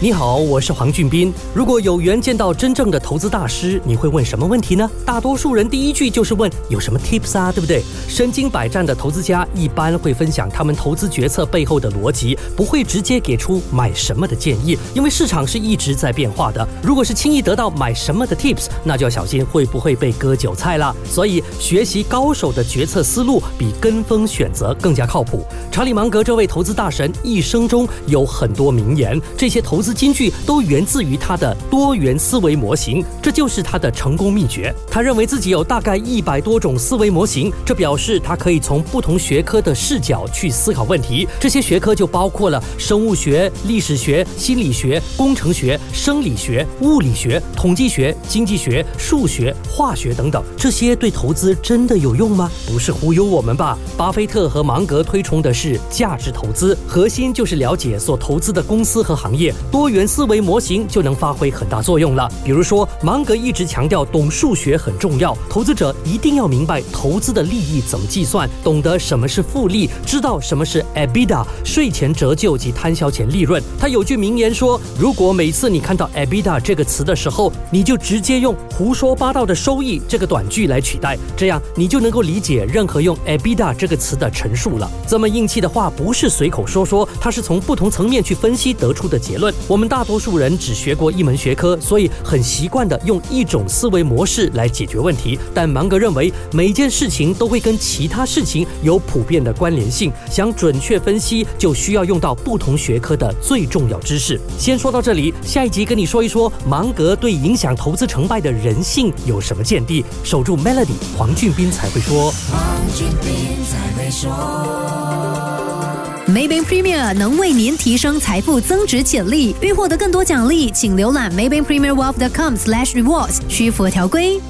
你好，我是黄俊斌。如果有缘见到真正的投资大师，你会问什么问题呢？大多数人第一句就是问有什么 tips 啊，对不对？身经百战的投资家一般会分享他们投资决策背后的逻辑，不会直接给出买什么的建议，因为市场是一直在变化的。如果是轻易得到买什么的 tips，那就要小心会不会被割韭菜了。所以，学习高手的决策思路比跟风选择更加靠谱。查理芒格这位投资大神一生中有很多名言，这些投资。金句都源自于他的多元思维模型，这就是他的成功秘诀。他认为自己有大概一百多种思维模型，这表示他可以从不同学科的视角去思考问题。这些学科就包括了生物学、历史学、心理学、工程学、生理学、物理学、统计学、经济学、数学、化学等等。这些对投资真的有用吗？不是忽悠我们吧？巴菲特和芒格推崇的是价值投资，核心就是了解所投资的公司和行业。多元思维模型就能发挥很大作用了。比如说，芒格一直强调懂数学很重要，投资者一定要明白投资的利益怎么计算，懂得什么是复利，知道什么是 EBITDA 税前折旧及摊销前利润。他有句名言说：“如果每次你看到 EBITDA 这个词的时候，你就直接用胡说八道的收益这个短句来取代，这样你就能够理解任何用 EBITDA 这个词的陈述了。这么硬气的话不是随口说说，他是从不同层面去分析得出的结论。”我们大多数人只学过一门学科，所以很习惯的用一种思维模式来解决问题。但芒格认为，每件事情都会跟其他事情有普遍的关联性，想准确分析，就需要用到不同学科的最重要知识。先说到这里，下一集跟你说一说芒格对影响投资成败的人性有什么见地。守住 Melody，黄俊斌才会说。黄俊斌才会说。Maybank Premier 能为您提升财富增值潜力。欲获得更多奖励，请浏览 maybankpremierwealth.com/rewards，需符合条规。